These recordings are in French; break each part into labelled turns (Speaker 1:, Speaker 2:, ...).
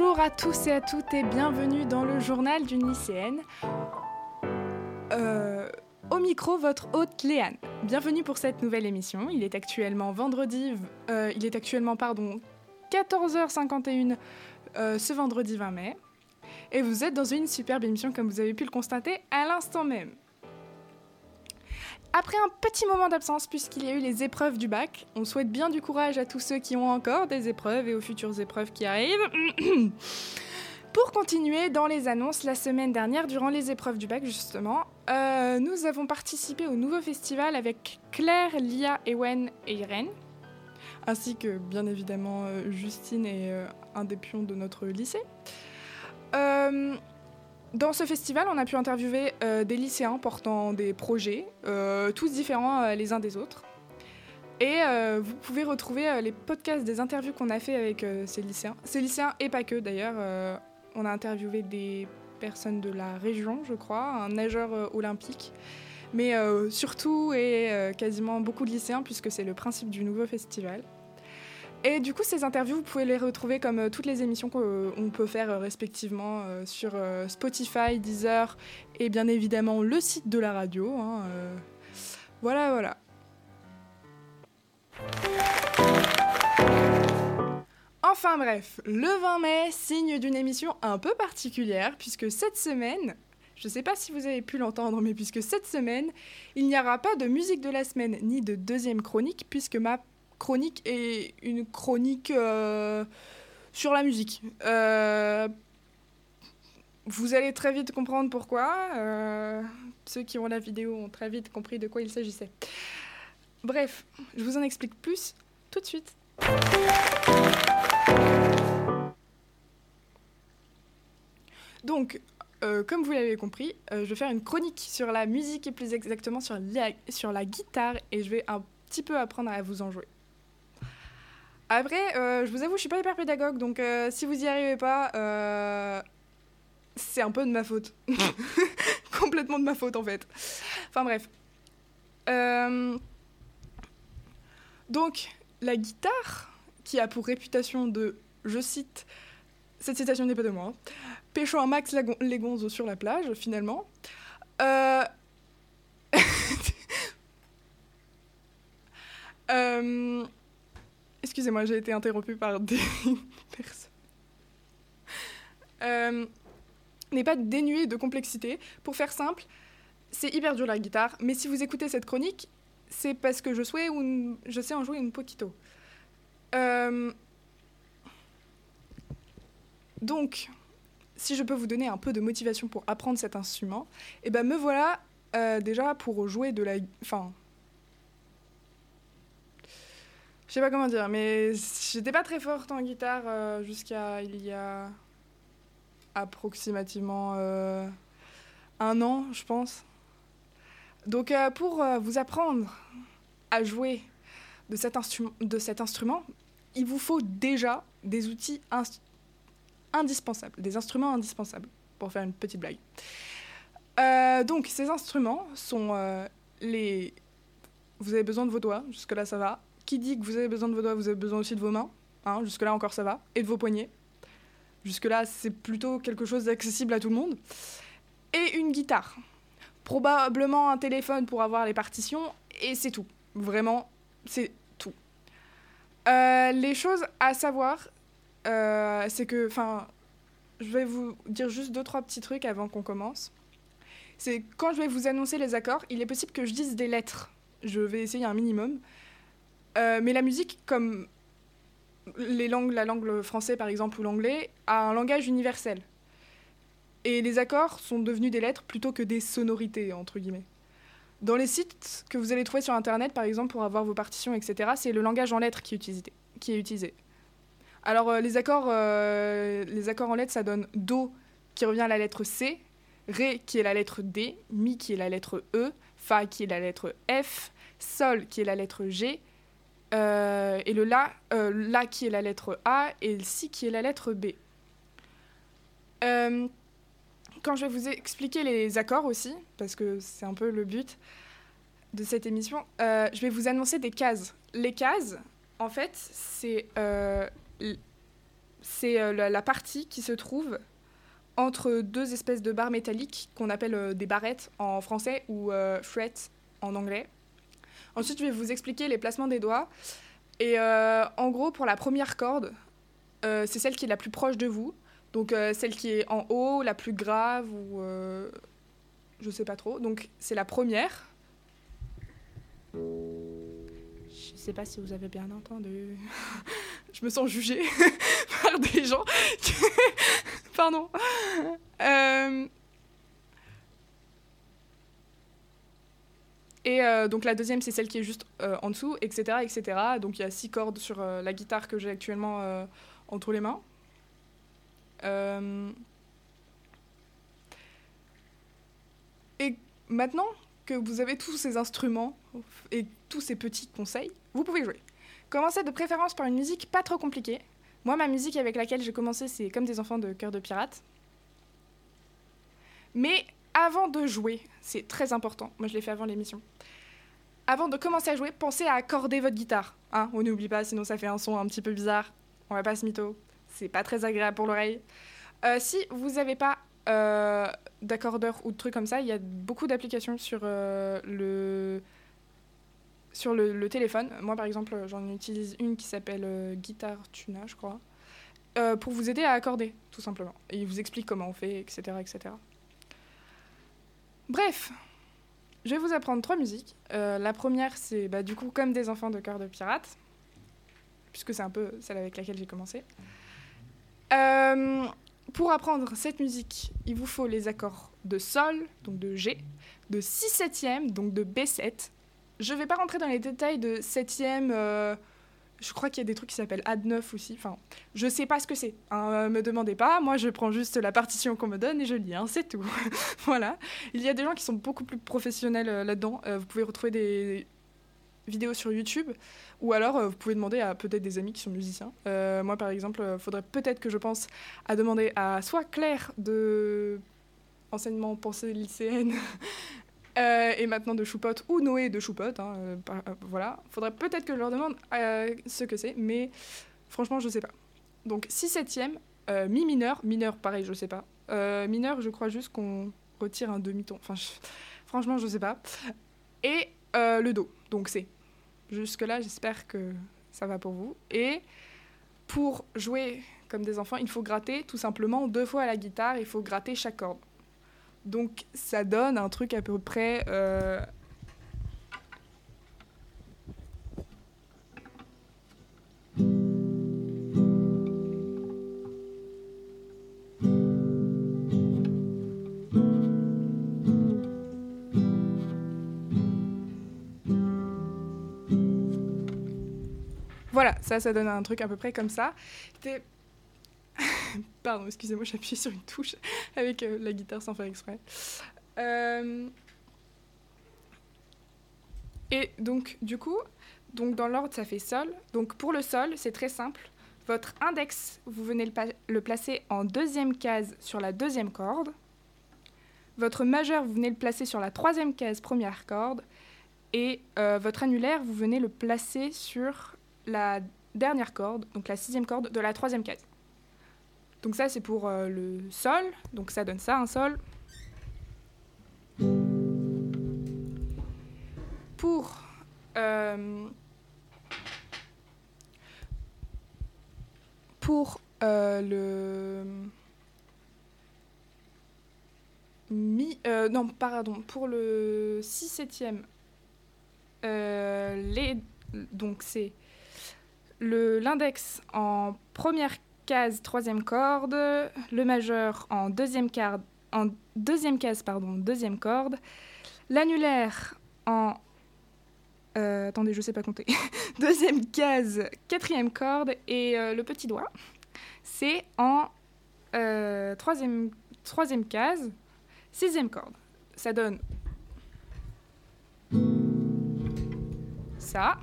Speaker 1: Bonjour à tous et à toutes et bienvenue dans le journal d'une lycéenne. Euh, au micro, votre hôte Léane. Bienvenue pour cette nouvelle émission. Il est actuellement vendredi, euh, il est actuellement pardon 14h51 euh, ce vendredi 20 mai. Et vous êtes dans une superbe émission comme vous avez pu le constater à l'instant même. Après un petit moment d'absence, puisqu'il y a eu les épreuves du bac, on souhaite bien du courage à tous ceux qui ont encore des épreuves et aux futures épreuves qui arrivent. Pour continuer dans les annonces, la semaine dernière, durant les épreuves du bac justement, euh, nous avons participé au nouveau festival avec Claire, Lia, Ewen et Irène, ainsi que bien évidemment euh, Justine et euh, un des pions de notre lycée. Dans ce festival, on a pu interviewer euh, des lycéens portant des projets, euh, tous différents euh, les uns des autres. Et vous pouvez retrouver les podcasts des interviews qu'on a fait avec ces lycéens. Ces lycéens et pas que d'ailleurs. on a interviewé des personnes de la région, je crois, un nageur olympique. Mais surtout et quasiment beaucoup de lycéens puisque c'est le principe du nouveau festival. Et du coup, ces interviews, vous pouvez les retrouver comme euh, toutes les émissions qu'on peut faire euh, respectivement euh, sur Spotify, Deezer et bien évidemment le site de la radio. Hein, voilà, voilà. Enfin bref, le 20 mai, signe d'une émission un peu particulière, puisque cette semaine, je ne sais pas si vous avez pu l'entendre, mais puisque cette semaine, il n'y aura pas de musique de la semaine ni de deuxième chronique, puisque ma chronique est une chronique euh, sur la musique. Euh, vous allez très vite comprendre pourquoi. Euh, ceux qui ont la vidéo ont très vite compris de quoi il s'agissait. Bref, je vous en explique plus tout de suite. Donc, comme vous l'avez compris, je vais faire une chronique sur la musique et plus exactement sur la guitare et je vais un petit peu apprendre à vous en jouer. Après, euh, je vous avoue, je suis pas hyper pédagogue, donc euh, si vous y arrivez pas, euh, c'est un peu de ma faute. Complètement de ma faute, en fait. Enfin bref. Donc, la guitare, qui a pour réputation de, je cite, cette citation n'est pas de moi, hein, un max les sur la plage, finalement. Euh... Excusez-moi, j'ai été interrompue par des personnes. Euh, n'est pas dénué de complexité. Pour faire simple, c'est hyper dur la guitare, mais si vous écoutez cette chronique, c'est parce que je, sais, un, je sais en jouer une poquito. Euh, donc, si je peux vous donner un peu de motivation pour apprendre cet instrument, eh ben me voilà euh, déjà pour jouer de la... Enfin, je sais pas comment dire, mais j'étais pas très forte en guitare euh, jusqu'à il y a approximativement euh, un an, je pense. Donc euh, pour vous apprendre à jouer de cet, de cet instrument, il vous faut déjà des outils indispensables, des instruments indispensables, pour faire une petite blague. donc ces instruments sont les... Vous avez besoin de vos doigts, jusque-là ça va qui dit que vous avez besoin de vos doigts, vous avez besoin aussi de vos mains. Hein, Jusque-là encore ça va. Et de vos poignets. Jusque-là c'est plutôt quelque chose d'accessible à tout le monde. Et une guitare. Probablement un téléphone pour avoir les partitions. Et c'est tout. Vraiment, c'est tout. Euh, les choses à savoir, euh, c'est que, enfin, je vais vous dire juste deux, trois petits trucs avant qu'on commence. C'est quand je vais vous annoncer les accords, il est possible que je dise des lettres. Je vais essayer un minimum. Euh, mais la musique, comme la langue française par exemple ou l'anglais, a un langage universel. Et les accords sont devenus des lettres plutôt que des sonorités, entre guillemets. Dans les sites que vous allez trouver sur Internet, par exemple, pour avoir vos partitions, etc., c'est le langage en lettres qui est utilisé. Alors, euh, euh, les accords en lettres, ça donne Do, qui revient à la lettre C, Ré, qui est la lettre D, Mi, qui est la lettre E, Fa, qui est la lettre F, Sol, qui est la lettre G, euh, et le La, euh, La qui est la lettre A, et le Si qui est la lettre B. Euh, quand je vais vous expliquer les accords aussi, parce que c'est un peu le but de cette émission, je vais vous annoncer des cases. Les cases, en fait, c'est la, la partie qui se trouve entre deux espèces de barres métalliques qu'on appelle des barrettes en français ou frets en anglais. Ensuite, je vais vous expliquer les placements des doigts. Et euh, en gros, pour la première corde, euh, c'est celle qui est la plus proche de vous. Donc euh, celle qui est en haut, la plus grave ou je sais pas trop. Donc c'est la première. Je sais pas si vous avez bien entendu. je me sens jugée par des gens. Pardon. Et euh, donc la deuxième, c'est celle qui est juste euh, en dessous, etc., etc. Donc il y a six cordes sur euh, la guitare que j'ai actuellement entre les mains. Et maintenant que vous avez tous ces instruments et tous ces petits conseils, vous pouvez jouer. Commencez de préférence par une musique pas trop compliquée. Moi, ma musique avec laquelle j'ai commencé, c'est Comme des enfants de cœur de pirate. Mais avant de jouer, c'est très important. Moi, je l'ai fait avant l'émission. Avant de commencer à jouer, pensez à accorder votre guitare. Hein on n'oublie pas, sinon ça fait un son un petit peu bizarre. On va pas se mytho. C'est pas très agréable pour l'oreille. Euh, si vous n'avez pas euh, d'accordeur ou de trucs comme ça, il y a beaucoup d'applications sur euh, le sur le, téléphone. Moi, par exemple, j'en utilise une qui s'appelle Guitar Tuna, je crois, pour vous aider à accorder, tout simplement. Il vous explique comment on fait, etc., etc. Bref, je vais vous apprendre trois musiques. Euh, la première, c'est bah, du coup comme des enfants de cœur de pirate, puisque c'est un peu celle avec laquelle j'ai commencé. Euh, pour apprendre cette musique, il vous faut les accords de Sol, donc de G, de 6 septièmes, donc de B7. Je vais pas rentrer dans les détails de septième. Euh, je crois qu'il y a des trucs qui s'appellent Ad 9 aussi. Enfin, je sais pas ce que c'est. Hein, me demandez pas. Moi, je prends juste la partition qu'on me donne et je lis. hein, c'est tout. voilà. Il y a des gens qui sont beaucoup plus professionnels euh, là-dedans. Euh, vous pouvez retrouver des vidéos sur YouTube ou alors euh, vous pouvez demander à peut-être des amis qui sont musiciens. Euh, moi, par exemple, il faudrait peut-être que je pense à demander à soit Claire de enseignement pensée lycéenne euh, et maintenant de Choupote ou Noé de Choupote. hein, euh, euh, voilà. faudrait peut-être que je leur demande ce que c'est, mais franchement, je sais pas. Donc, 6 septième, mi mineur, mineur, pareil, je sais pas. Mineur, je crois juste qu'on retire un demi-ton. Enfin, je- franchement, sais pas. Et le do, donc C. Jusque-là, j'espère que ça va pour vous. Et pour jouer comme des enfants, il faut gratter tout simplement deux fois à la guitare, il faut gratter chaque corde. Donc ça donne un truc à peu près... euh, Voilà, ça, ça donne un truc à peu près comme ça. Pardon, excusez-moi, j'ai appuyé sur une touche avec euh, la guitare sans faire exprès. Euh, Et donc, du coup, donc dans l'ordre, ça fait sol. Donc pour le sol, c'est très simple. Votre index, vous venez le placer en deuxième case sur la deuxième corde. Votre majeur, vous venez le placer sur la troisième case, première corde. Et euh, votre annulaire, vous venez le placer sur la dernière corde, donc la sixième corde de la troisième case. Donc ça, c'est pour euh, le sol. Donc ça donne ça, un sol. Pour euh, pour euh, le mi non pardon pour le 6 septième les donc c'est l'index en première case troisième corde le majeur en deuxième carte en deuxième case pardon deuxième corde l'annulaire en euh, attendez, je sais pas compter. Deuxième case, quatrième corde et euh, le petit doigt, c'est en euh, troisième, troisième case, sixième corde. Ça donne ça.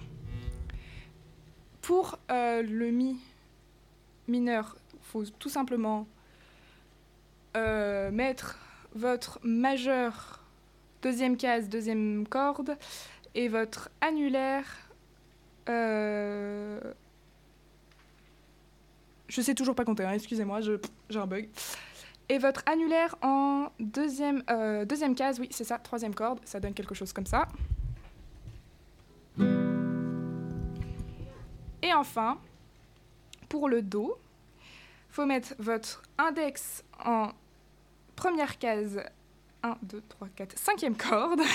Speaker 1: Pour euh, le mi mineur, il faut tout simplement euh, mettre votre majeur, deuxième case, deuxième corde, et votre annulaire. euh, Je sais toujours pas compter, hein, excusez-moi, j'ai un bug. Et votre annulaire en euh, deuxième case, oui, c'est ça, troisième corde, ça donne quelque chose comme ça. Et enfin, pour le Do, faut mettre votre index en première case, 1, 2, 3, 4, cinquième corde.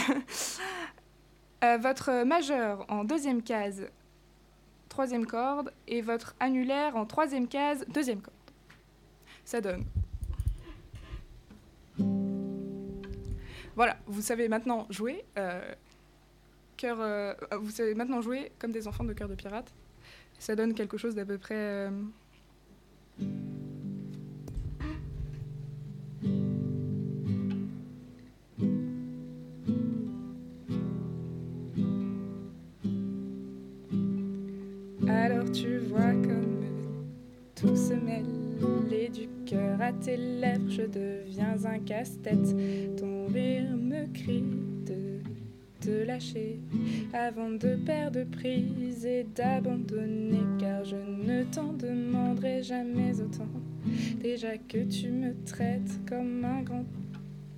Speaker 1: Euh, votre majeur en deuxième case, troisième corde. Et votre annulaire en troisième case, deuxième corde. Ça donne. Voilà, vous savez maintenant jouer. euh, euh, vous savez maintenant jouer comme des enfants de cœur de pirate. Ça donne quelque chose d'à peu près. euh, Alors tu vois comme tout se mêle du cœur à tes lèvres, je deviens un casse-tête. Ton rire me crie te lâcher avant de perdre prise et d'abandonner, car je ne t'en demanderai jamais autant. Déjà que tu me traites comme un grand,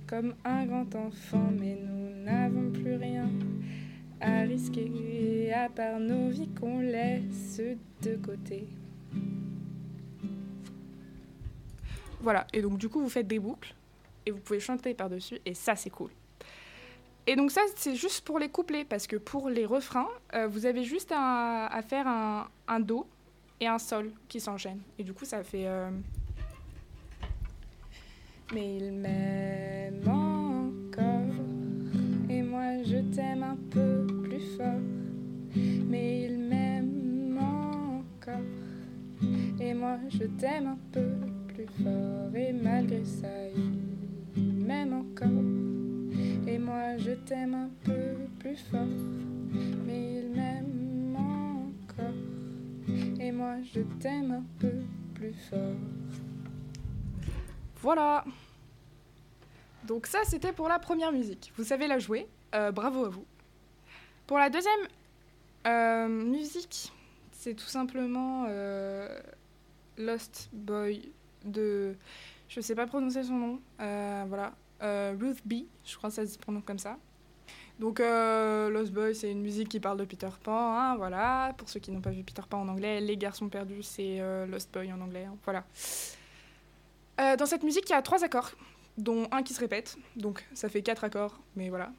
Speaker 1: comme un grand enfant, mais nous n'avons plus rien à risquer à part nos vies qu'on laisse de côté. Voilà, et donc du coup vous faites des boucles et vous pouvez chanter par-dessus et ça c'est cool. Et donc ça c'est juste pour les couplets parce que pour les refrains euh, vous avez juste à, faire un, un do et un sol qui s'enchaînent. Et du coup ça fait euh, mais il m'aime encore et moi je t'aime un peu plus fort. Mais il m'aime encore et moi je t'aime un peu plus fort. Et malgré ça il m'aime encore et moi je t'aime un peu plus fort mais il m'aime encore et moi je t'aime un peu plus fort voilà donc ça c'était pour la première musique vous savez la jouer Euh, bravo à vous pour la deuxième euh, musique c'est tout simplement euh, Lost Boy de. Je sais pas prononcer son nom. voilà. Euh, Ruth B. Je crois que ça se prononce comme ça. Donc, euh, Lost Boy, c'est une musique qui parle de Peter Pan. hein, voilà. Pour ceux qui n'ont pas vu Peter Pan en anglais, Les Garçons Perdus, c'est euh, Lost Boy en anglais. hein, voilà. Dans cette musique, il y a trois accords, dont un qui se répète. Donc, ça fait quatre accords, mais voilà.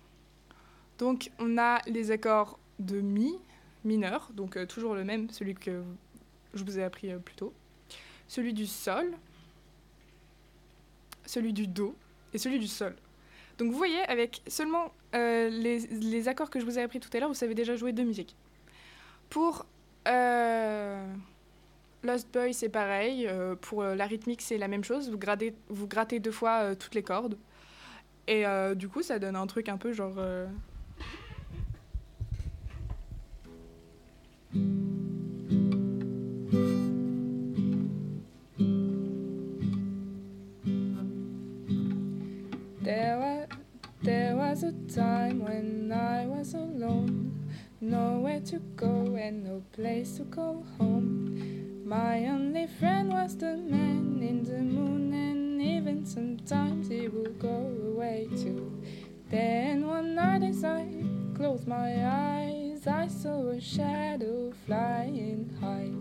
Speaker 1: Donc, on a les accords de Mi, mineur, donc toujours le même, celui que je vous ai appris plus tôt. Celui du Sol, celui du Do et celui du Sol. Donc vous voyez, avec seulement euh, les, accords que je vous ai appris tout à l'heure, vous savez déjà jouer deux musiques. Pour euh, Lost Boy, c'est pareil. euh, pour la rythmique, c'est la même chose. Vous, grattez deux fois toutes les cordes. Et du coup, ça donne un truc un peu genre... time when I was alone, nowhere to go and no place to go home. My only friend was the man in the moon, and even sometimes he would go away too. Then one night as I closed my eyes, I saw a shadow flying high.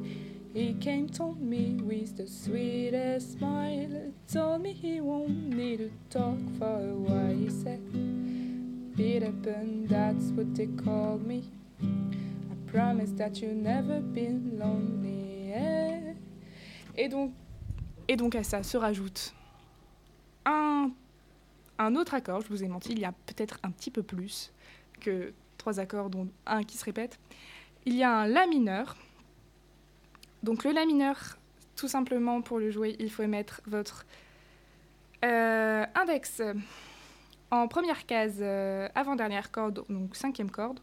Speaker 1: He came, to me with the sweetest smile, told me he won't need to talk for a while. He said, That's what they called me. I promise that you'll never been lonely. yeah." Et donc, et donc à ça se rajoute un, un autre accord. Je vous ai menti, il y a peut-être un petit peu plus que trois accords, dont un qui se répète. Il y a un La mineur. Donc le La mineur, tout simplement pour le jouer, il faut mettre votre euh, index en première case, euh, avant-dernière corde, donc cinquième corde.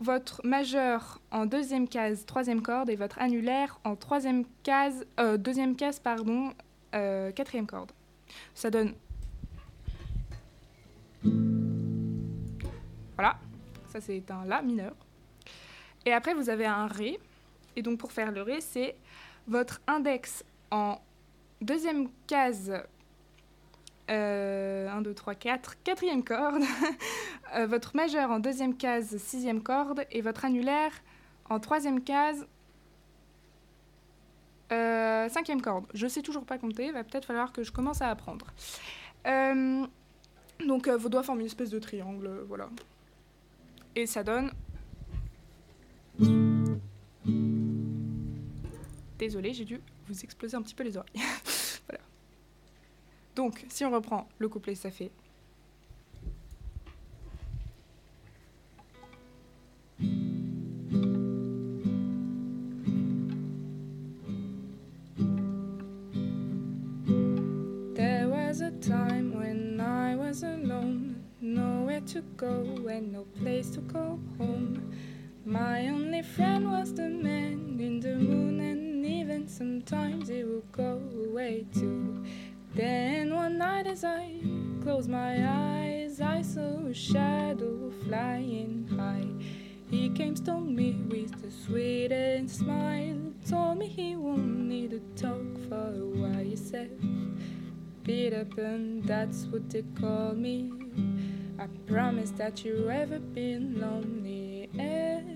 Speaker 1: Votre majeur en deuxième case, troisième corde, et votre annulaire en troisième case, euh, deuxième case, pardon, euh, quatrième corde. Ça donne. Voilà, ça c'est un La mineur. Et après vous avez un Ré. Et donc pour faire le Ré, c'est votre index en deuxième case, 1, 2, 3, 4, quatrième corde, euh, votre majeur en deuxième case, sixième corde, et votre annulaire en troisième case, euh, cinquième corde. Je sais toujours pas compter, va peut-être falloir que je commence à apprendre. Euh, donc vos doigts forment une espèce de triangle, voilà. Et ça donne Désolée, j'ai dû vous exploser un petit peu les oreilles. Donc, si on reprend le couplet, ça fait. There was a time when I was alone, nowhere to go and no place to call home. My only friend was the man in the moon and even sometimes it will go away too. As I closed my eyes, I saw a shadow flying high. He came, stole me with a sweetest smile, told me he won't need to talk for a while. He said, Beat up, and that's what they call me. I promise that you ever been lonely. Ever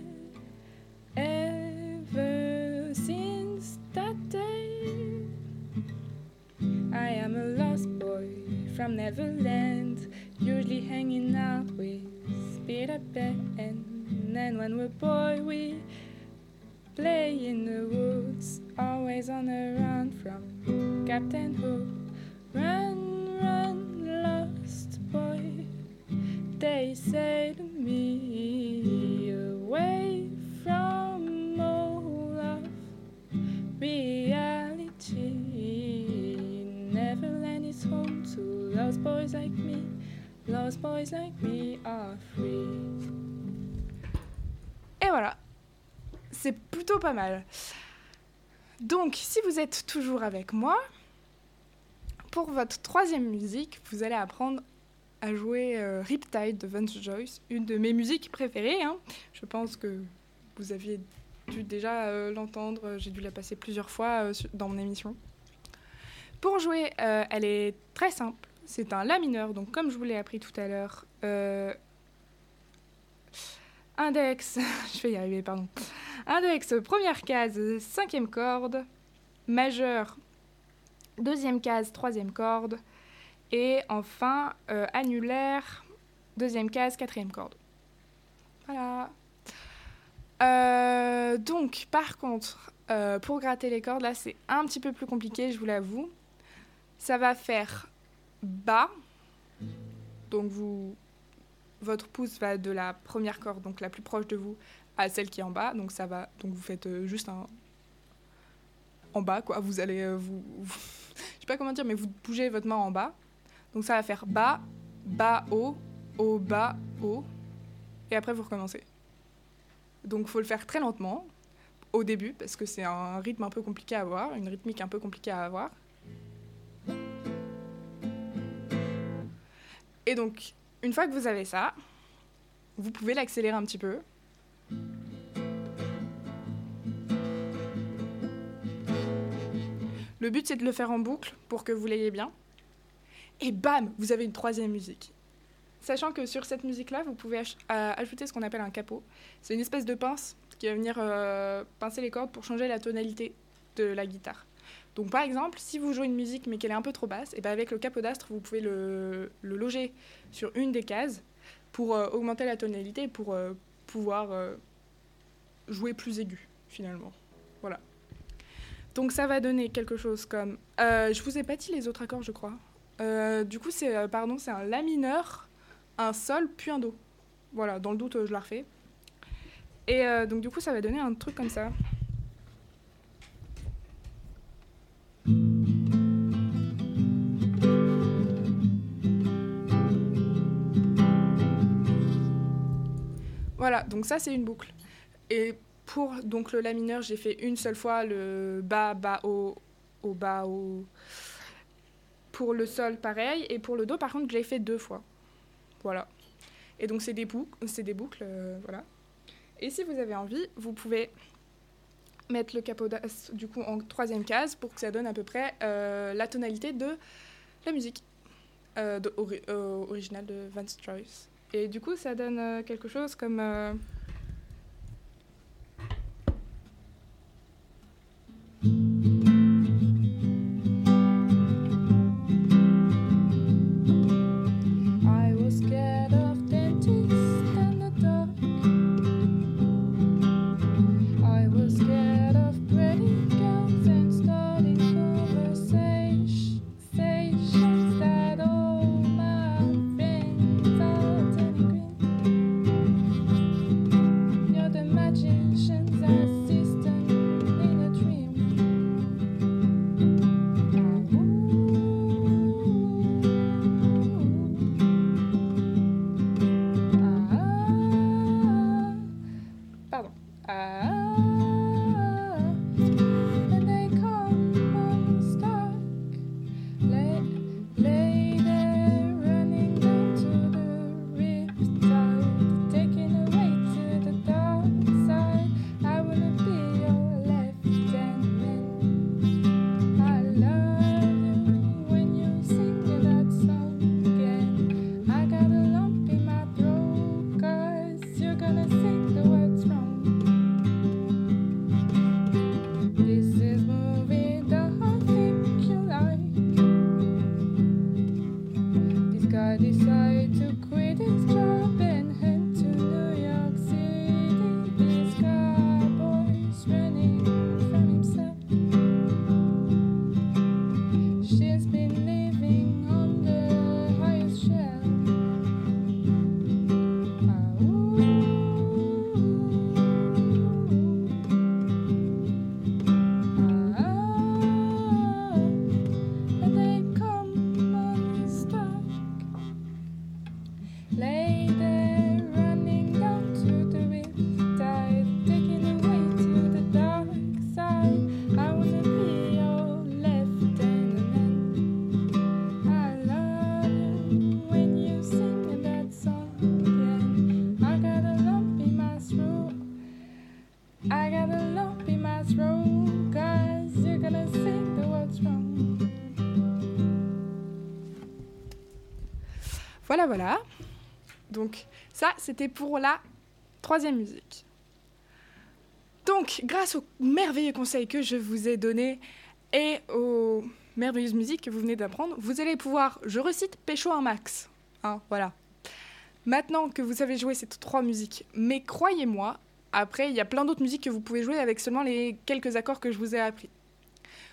Speaker 1: from Neverland, usually hanging out with Peter Pan. And then when we're boy, we play in the woods, always on the run from Captain Hook. Run, run, lost boy, they say to me, away from all of reality. Lost boys like me. Lost boys like me are free. Et voilà, c'est plutôt pas mal. Donc, si vous êtes toujours avec moi, pour votre troisième musique, vous allez apprendre à jouer euh, Riptide de Vance Joyce, une de mes musiques préférées. Hein. Je pense que vous aviez dû déjà euh, l'entendre, j'ai dû la passer plusieurs fois euh, dans mon émission. Pour jouer, elle est très simple. C'est un La mineur, donc comme je vous l'ai appris tout à l'heure. Euh, index, je vais y arriver, pardon. Index, première case, cinquième corde. Majeur, deuxième case, troisième corde. Et enfin, euh, annulaire, deuxième case, quatrième corde. Voilà. Euh, donc, par contre, pour gratter les cordes, là, c'est un petit peu plus compliqué, je vous l'avoue. Ça va faire bas. Donc, vous, votre pouce va de la première corde, donc la plus proche de vous, à celle qui est en bas. Donc, ça va. Donc, vous faites euh, juste un. En bas, quoi. Vous allez. euh, vous, vous- Je sais pas comment dire, mais vous bougez votre main en bas. Donc, ça va faire bas, bas, haut, haut, bas, haut. Et après, vous recommencez. Donc, faut le faire très lentement au début parce que c'est un rythme un peu compliqué à avoir, une rythmique un peu compliquée à avoir. Et donc, une fois que vous avez ça, vous pouvez l'accélérer un petit peu. Le but, c'est de le faire en boucle pour que vous l'ayez bien. Et bam, vous avez une troisième musique. Sachant que sur cette musique-là, vous pouvez euh, ajouter ce qu'on appelle un capot. C'est une espèce de pince qui va venir euh, pincer les cordes pour changer la tonalité de la guitare. Donc par exemple, si vous jouez une musique mais qu'elle est un peu trop basse, ben avec le capot d'astre, vous pouvez le, loger sur une des cases pour euh, augmenter la tonalité pour euh, pouvoir euh, jouer plus aigu finalement. Voilà. Donc ça va donner quelque chose comme... Je vous ai pas dit les autres accords, je crois. Du coup, c'est pardon, c'est un La mineur, un Sol, puis un Do. Voilà, dans le doute, je la refais. Et donc du coup, ça va donner un truc comme ça. Voilà, donc ça c'est une boucle. Et pour donc le la mineur, j'ai fait une seule fois le bas bas haut haut bas haut. Pour le sol pareil et pour le do par contre, je l'ai fait deux fois. Voilà. Et donc c'est des boucles, c'est des boucles euh, voilà. Et si vous avez envie, vous pouvez mettre le capodas du coup en troisième case pour que ça donne à peu près euh, la tonalité de la musique euh, originale de Vance Joyce. Et du coup, ça donne euh, quelque chose comme. Voilà, voilà. Donc, ça, c'était pour la troisième musique. Donc, grâce aux merveilleux conseils que je vous ai donnés et aux merveilleuses musiques que vous venez d'apprendre, vous allez pouvoir, je recite, pécho un max. Hein, voilà. Maintenant que vous savez jouer ces trois musiques, mais croyez-moi, après, il y a plein d'autres musiques que vous pouvez jouer avec seulement les quelques accords que je vous ai appris.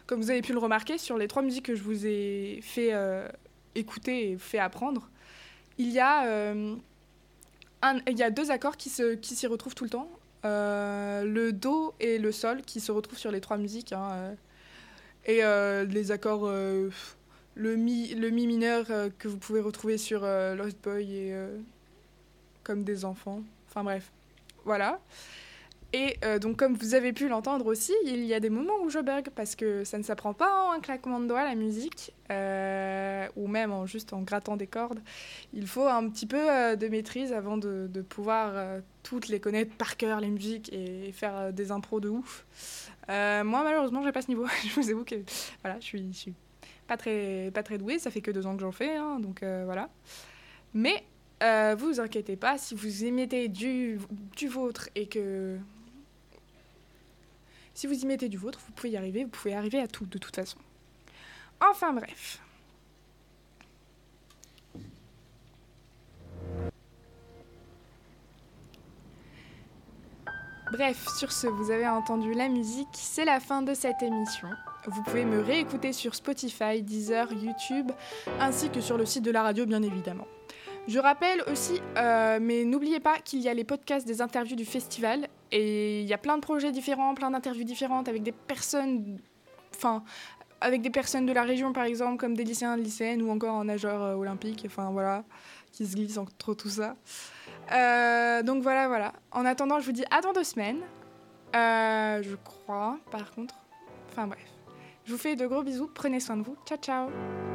Speaker 1: Comme vous avez pu le remarquer, sur les trois musiques que je vous ai fait euh, écouter et fait apprendre, il y a, euh, il y a deux accords qui s'y retrouvent tout le temps. Euh, le Do et le Sol qui se retrouvent sur les trois musiques. hein, euh. et les accords, le, mi, le Mi mineur que vous pouvez retrouver sur Lost Boy et Comme des enfants. Enfin bref, voilà. Et euh, donc, comme vous avez pu l'entendre aussi, il y a des moments où je bug parce que ça ne s'apprend pas en un claquement de doigts la musique, euh, ou même en juste en grattant des cordes. Il faut un petit peu euh, de maîtrise avant de, pouvoir toutes les connaître par cœur, les musiques, et faire des impros de ouf. Moi, malheureusement, j'ai pas ce niveau. je vous avoue que voilà, je suis, suis pas très, pas très douée. Ça fait que deux ans que j'en fais, hein, donc voilà. Mais vous vous inquiétez pas, si vous y mettez du, du vôtre et que si vous y mettez du vôtre, vous pouvez y arriver, vous pouvez arriver à tout de toute façon. Enfin bref. Bref, sur ce, vous avez entendu la musique, c'est la fin de cette émission. Vous pouvez me réécouter sur Spotify, Deezer, YouTube, ainsi que sur le site de la radio, bien évidemment. Je rappelle aussi, euh, mais n'oubliez pas qu'il y a les podcasts des interviews du festival, et il y a plein de projets différents, plein d'interviews différentes avec des personnes, enfin, avec des personnes de la région par exemple, comme des lycéens, lycéennes ou encore un nageur euh, olympique, enfin voilà, qui se glisse entre tout ça. Euh, donc voilà, voilà. En attendant, je vous dis à dans deux semaines. Euh, je crois, par contre. Enfin bref. Je vous fais de gros bisous. Prenez soin de vous. Ciao, ciao.